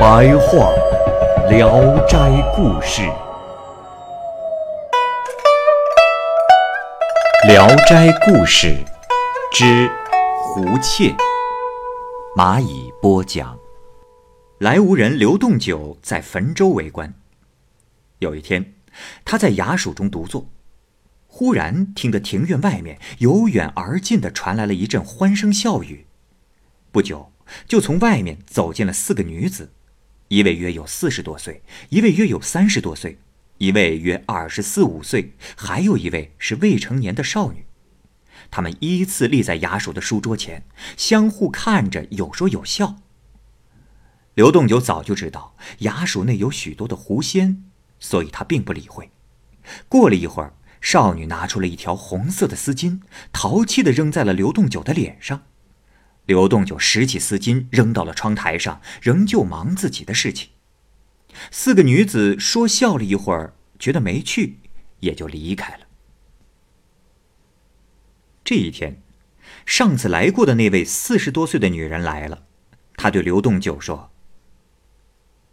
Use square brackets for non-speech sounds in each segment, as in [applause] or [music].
白话《聊斋故事》，《聊斋故事》之胡妾，蚂蚁播讲。来无人刘洞九在汾州为官。有一天，他在衙署中独坐，忽然听得庭院外面由远而近的传来了一阵欢声笑语。不久，就从外面走进了四个女子，一位约有四十多岁，一位约有三十多岁，一位约二十四五岁，还有一位是未成年的少女。他们依次立在衙署的书桌前，相互看着，有说有笑。刘栋九早就知道衙署内有许多的狐仙，所以他并不理会。过了一会儿，少女拿出了一条红色的丝巾，淘气的扔在了刘栋九的脸上。刘栋九拾起丝巾扔到了窗台上，仍旧忙自己的事情。四个女子说笑了一会儿，觉得没趣，也就离开了。这一天，上次来过的那位四十多岁的女人来了，她对刘栋九说。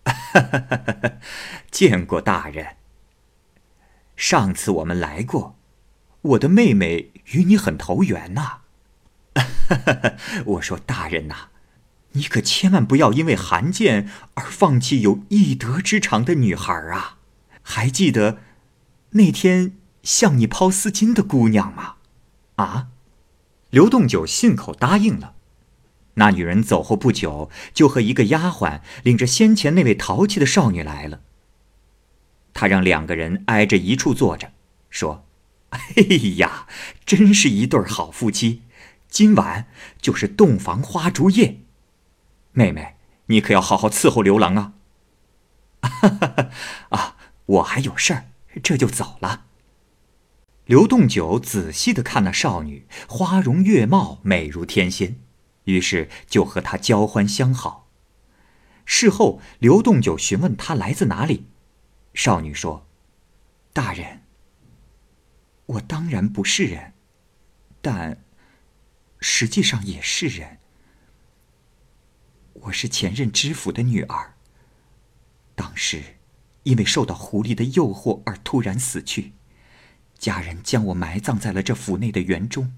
[laughs] 见过大人。上次我们来过，我的妹妹与你很投缘呐。[laughs] 我说大人呐，你可千万不要因为罕见而放弃有一德之长的女孩啊！还记得那天向你抛丝巾的姑娘吗？啊？刘洞九信口答应了。那女人走后不久，就和一个丫鬟领着先前那位淘气的少女来了。他让两个人挨着一处坐着，说：“哎呀，真是一对好夫妻，今晚就是洞房花烛夜。妹妹，你可要好好伺候刘郎啊！”“ [laughs] 啊，我还有事儿，这就走了。”刘洞九仔细的看那少女，花容月貌，美如天仙。于是就和她交欢相好。事后，刘洞九询问她来自哪里，少女说：“大人，我当然不是人，但实际上也是人。我是前任知府的女儿。当时因为受到狐狸的诱惑而突然死去，家人将我埋葬在了这府内的园中。”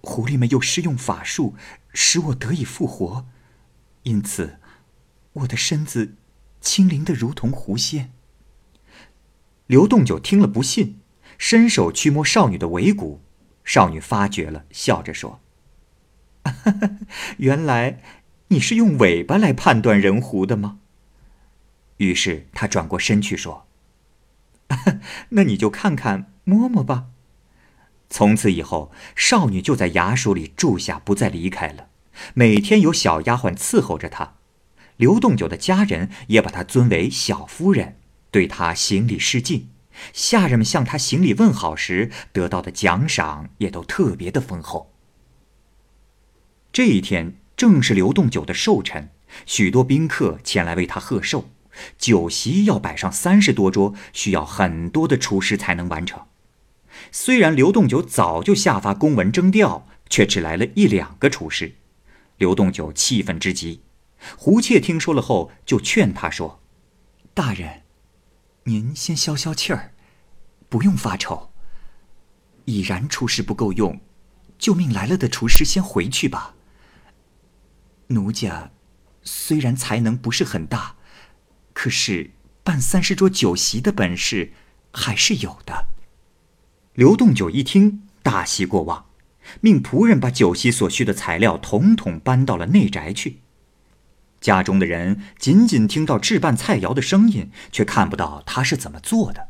狐狸们又施用法术，使我得以复活，因此，我的身子轻灵的如同狐仙。刘洞九听了不信，伸手去摸少女的尾骨，少女发觉了，笑着说：“原来你是用尾巴来判断人狐的吗？”于是他转过身去说：“那你就看看摸摸吧。”从此以后，少女就在衙署里住下，不再离开了。每天有小丫鬟伺候着她，刘洞九的家人也把她尊为小夫人，对她行礼示敬。下人们向他行礼问好时，得到的奖赏也都特别的丰厚。这一天正是刘洞九的寿辰，许多宾客前来为他贺寿，酒席要摆上三十多桌，需要很多的厨师才能完成。虽然刘洞九早就下发公文征调，却只来了一两个厨师。刘洞九气愤之极。胡妾听说了后，就劝他说：“大人，您先消消气儿，不用发愁。已然厨师不够用，就命来了的厨师先回去吧。奴家虽然才能不是很大，可是办三十桌酒席的本事还是有的。”刘洞九一听，大喜过望，命仆人把酒席所需的材料统统搬到了内宅去。家中的人仅仅听到置办菜肴的声音，却看不到他是怎么做的。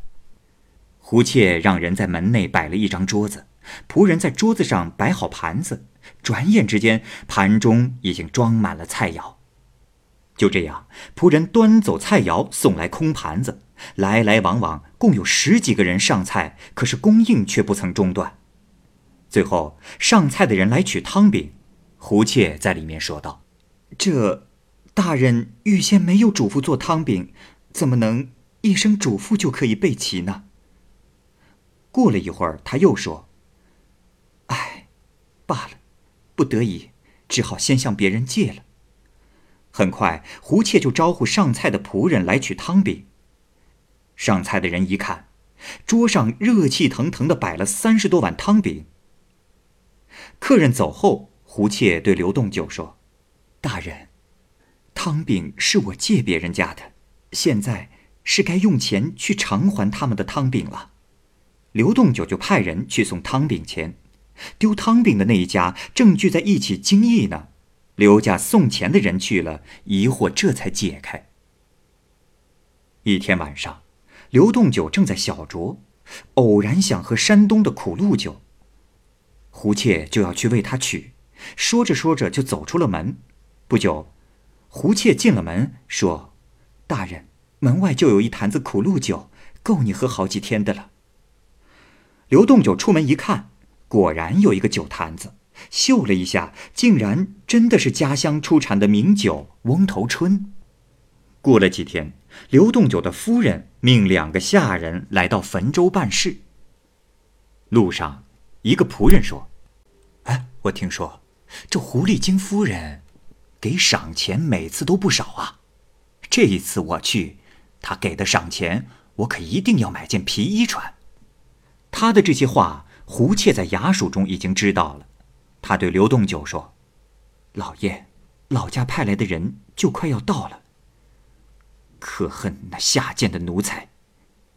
胡妾让人在门内摆了一张桌子，仆人在桌子上摆好盘子，转眼之间，盘中已经装满了菜肴。就这样，仆人端走菜肴，送来空盘子，来来往往，共有十几个人上菜，可是供应却不曾中断。最后，上菜的人来取汤饼，胡妾在里面说道：“这，大人预先没有嘱咐做汤饼，怎么能一声嘱咐就可以备齐呢？”过了一会儿，他又说：“哎，罢了，不得已，只好先向别人借了。”很快，胡妾就招呼上菜的仆人来取汤饼。上菜的人一看，桌上热气腾腾的摆了三十多碗汤饼。客人走后，胡妾对刘栋九说：“大人，汤饼是我借别人家的，现在是该用钱去偿还他们的汤饼了。”刘栋九就派人去送汤饼钱，丢汤饼的那一家正聚在一起惊异呢。刘家送钱的人去了，疑惑这才解开。一天晚上，刘栋九正在小酌，偶然想喝山东的苦露酒。胡妾就要去为他取，说着说着就走出了门。不久，胡妾进了门，说：“大人，门外就有一坛子苦露酒，够你喝好几天的了。”刘栋九出门一看，果然有一个酒坛子，嗅了一下，竟然真的是家乡出产的名酒翁头春。过了几天，刘栋九的夫人命两个下人来到汾州办事。路上，一个仆人说：“哎，我听说这狐狸精夫人给赏钱，每次都不少啊。这一次我去，他给的赏钱，我可一定要买件皮衣穿。”他的这些话，胡妾在衙署中已经知道了。他对刘栋九说：“老爷，老家派来的人就快要到了。可恨那下贱的奴才，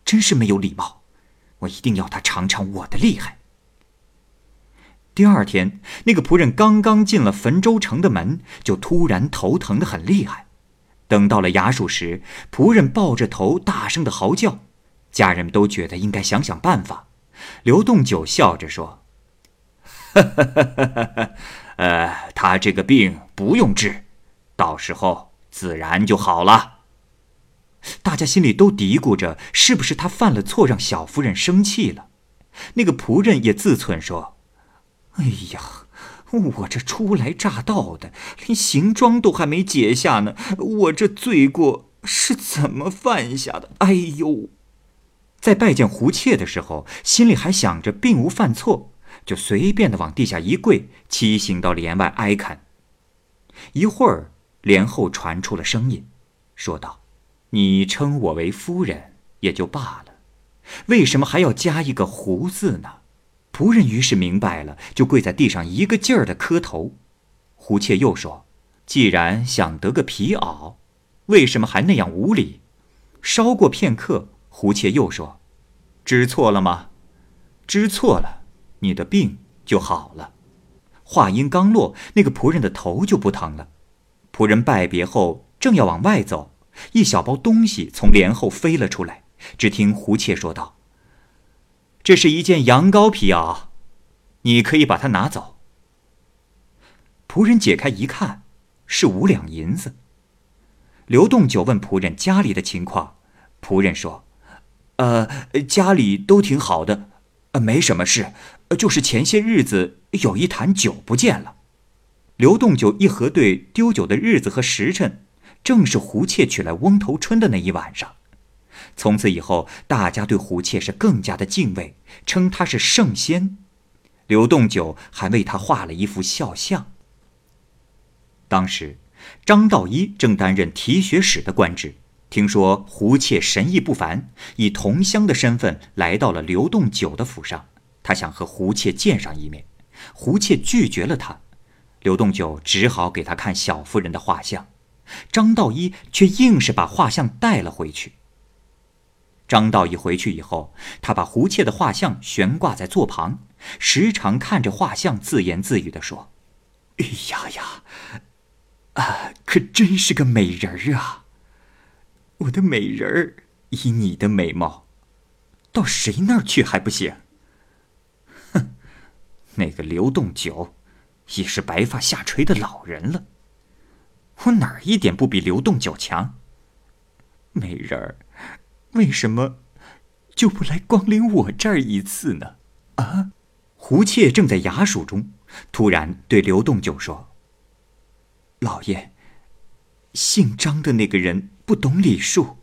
真是没有礼貌！我一定要他尝尝我的厉害。”第二天，那个仆人刚刚进了汾州城的门，就突然头疼的很厉害。等到了衙署时，仆人抱着头大声的嚎叫，家人们都觉得应该想想办法。刘栋九笑着说：“ [laughs] 呃，他这个病不用治，到时候自然就好了。”大家心里都嘀咕着，是不是他犯了错，让小夫人生气了？那个仆人也自忖说：“哎呀，我这初来乍到的，连行装都还没解下呢，我这罪过是怎么犯下的？哎呦！”在拜见胡妾的时候，心里还想着并无犯错，就随便的往地下一跪，骑行到帘外哀恳。一会儿，帘后传出了声音，说道：“你称我为夫人也就罢了，为什么还要加一个‘胡’字呢？”仆人于是明白了，就跪在地上一个劲儿的磕头。胡妾又说：“既然想得个皮袄，为什么还那样无礼？”稍过片刻。胡妾又说：“知错了吗？知错了，你的病就好了。”话音刚落，那个仆人的头就不疼了。仆人拜别后，正要往外走，一小包东西从帘后飞了出来。只听胡妾说道：“这是一件羊羔皮袄，你可以把它拿走。”仆人解开一看，是五两银子。刘栋九问仆人家里的情况，仆人说。呃，家里都挺好的，呃，没什么事，就是前些日子有一坛酒不见了。刘栋九一核对丢酒的日子和时辰，正是胡妾娶来翁头春的那一晚上。从此以后，大家对胡妾是更加的敬畏，称她是圣仙。刘栋九还为她画了一幅肖像。当时，张道一正担任提学使的官职。听说胡妾神意不凡，以同乡的身份来到了刘栋九的府上，他想和胡妾见上一面，胡妾拒绝了他，刘栋九只好给他看小夫人的画像，张道一却硬是把画像带了回去。张道一回去以后，他把胡妾的画像悬挂在座旁，时常看着画像，自言自语地说：“哎呀呀，啊，可真是个美人儿啊！”我的美人儿，以你的美貌，到谁那儿去还不行？哼，那个刘栋九，已是白发下垂的老人了。我哪儿一点不比刘栋九强？美人儿，为什么就不来光临我这儿一次呢？啊！胡妾正在衙署中，突然对刘栋九说：“老爷，姓张的那个人不懂礼数，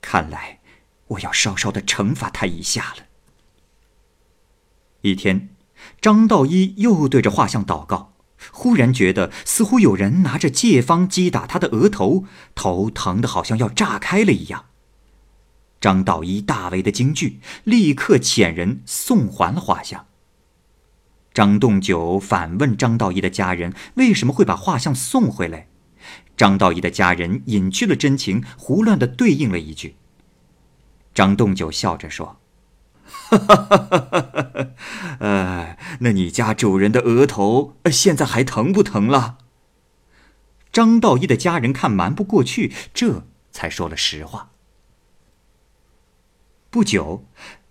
看来我要稍稍的惩罚他一下了。”一天，张道一又对着画像祷告，忽然觉得似乎有人拿着戒方击打他的额头，头疼的好像要炸开了一样。张道一大为的惊惧，立刻遣人送还了画像。张栋九反问张道一的家人为什么会把画像送回来，张道一的家人隐去了真情，胡乱的对应了一句。张栋九笑着说。哈哈哈哈哈！呃，那你家主人的额头现在还疼不疼了？张道一的家人看瞒不过去，这才说了实话。不久，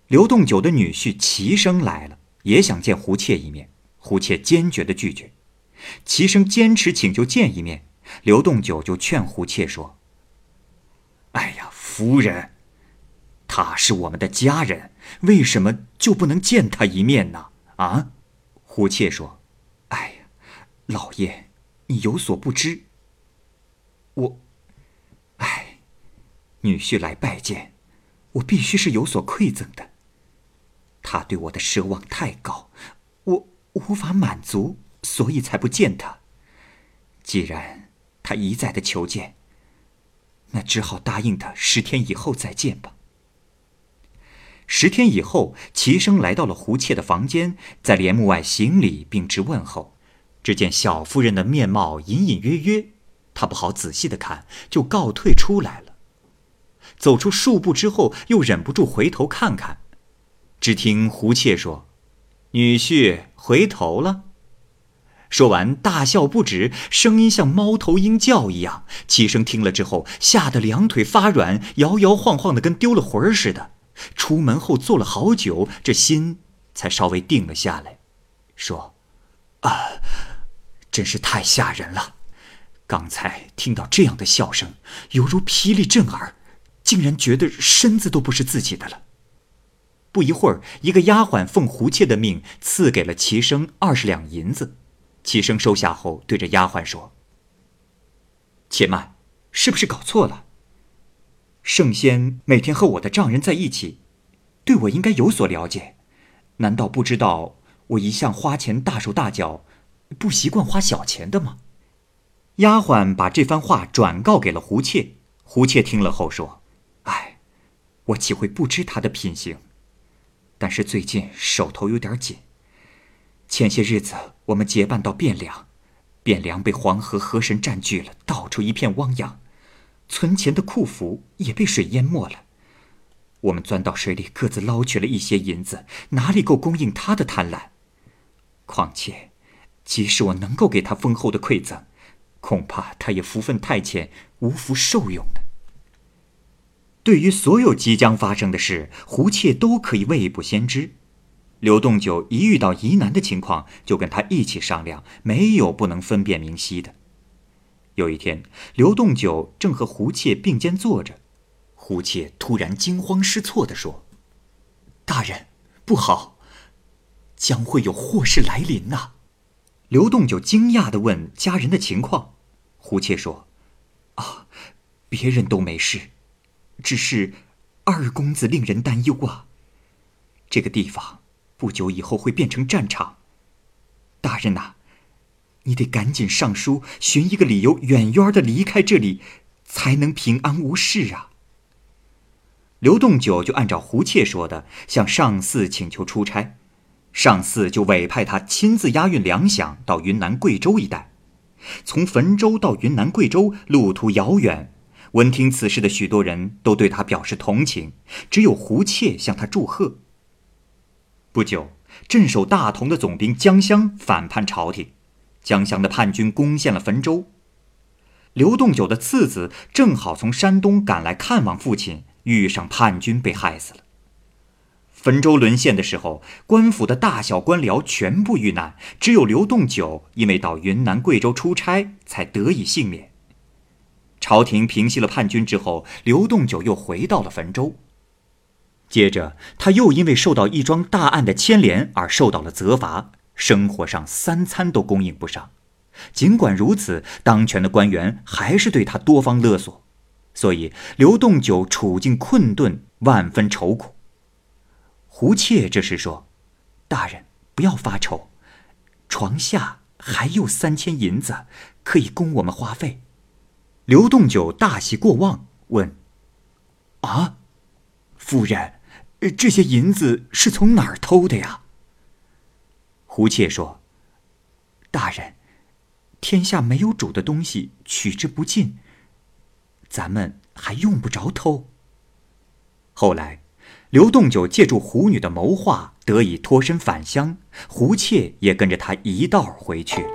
刘栋九的女婿齐生来了，也想见胡妾一面。胡妾坚决的拒绝，齐生坚持请求见一面，刘栋九就劝胡妾说：“哎呀，夫人。”他是我们的家人，为什么就不能见他一面呢？啊，胡妾说：“哎呀，老爷，你有所不知。我，哎，女婿来拜见，我必须是有所馈赠的。他对我的奢望太高，我无法满足，所以才不见他。既然他一再的求见，那只好答应他十天以后再见吧。”十天以后，齐生来到了胡妾的房间，在帘幕外行礼并致问候。只见小夫人的面貌隐隐约约，他不好仔细的看，就告退出来了。走出数步之后，又忍不住回头看看。只听胡妾说：“女婿回头了。”说完大笑不止，声音像猫头鹰叫一样。齐生听了之后，吓得两腿发软，摇摇晃晃的，跟丢了魂儿似的。出门后坐了好久，这心才稍微定了下来，说：“啊，真是太吓人了！刚才听到这样的笑声，犹如霹雳震耳，竟然觉得身子都不是自己的了。”不一会儿，一个丫鬟奉胡妾的命，赐给了齐生二十两银子。齐生收下后，对着丫鬟说：“且慢，是不是搞错了？”圣仙每天和我的丈人在一起，对我应该有所了解，难道不知道我一向花钱大手大脚，不习惯花小钱的吗？丫鬟把这番话转告给了胡妾，胡妾听了后说：“，我岂会不知他的品行？但是最近手头有点紧。前些日子我们结伴到汴梁，汴梁被黄河河神占据了，到处一片汪洋。”存钱的库府也被水淹没了，我们钻到水里各自捞取了一些银子，哪里够供应他的贪婪？况且，即使我能够给他丰厚的馈赠，恐怕他也福分太浅，无福受用。对于所有即将发生的事，胡妾都可以未卜先知。刘栋九一遇到疑难的情况，就跟他一起商量，没有不能分辨明晰的。有一天，刘栋九正和胡妾并肩坐着，胡妾突然惊慌失措地说：“大人，不好，将会有祸事来临呐！”刘栋九惊讶地问家人的情况，胡妾说：“啊，别人都没事，只是二公子令人担忧啊。这个地方不久以后会变成战场，大人呐。”你得赶紧上书，寻一个理由，远远的离开这里，才能平安无事啊。刘栋九就按照胡妾说的，向上司请求出差，上司就委派他亲自押运粮饷到云南贵州一带。从汾州到云南贵州，路途遥远，闻听此事的许多人都对他表示同情，只有胡妾向他祝贺。不久，镇守大同的总兵江襄反叛朝廷。江襄的叛军攻陷了汾州，刘栋九的次子正好从山东赶来看望父亲，遇上叛军被害死了。汾州沦陷的时候，官府的大小官僚全部遇难，只有刘洞九因为到云南、贵州出差，才得以幸免。朝廷平息了叛军之后，刘洞九又回到了汾州。接着，他又因为受到一桩大案的牵连而受到了责罚，生活上三餐都供应不上。尽管如此，当权的官员还是对他多方勒索，所以刘洞九处境困顿，万分愁苦。胡妾这时说：“大人不要发愁，床下还有三千银子，可以供我们花费。”刘洞九大喜过望，问：“啊，夫人，这些银子是从哪儿偷的呀？”胡妾说：“大人，天下没有主的东西取之不尽，咱们还用不着偷。”后来。刘洞九借助胡女的谋划，得以脱身返乡，胡妾也跟着他一道回去了。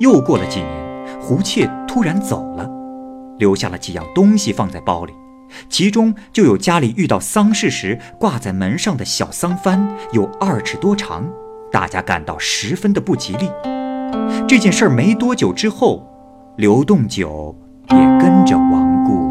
又过了几年，胡妾突然走了，留下了几样东西放在包里，其中就有家里遇到丧事时挂在门上的小丧幡，有二尺多长，大家感到十分的不吉利。这件事儿没多久之后，刘洞九也跟着亡故。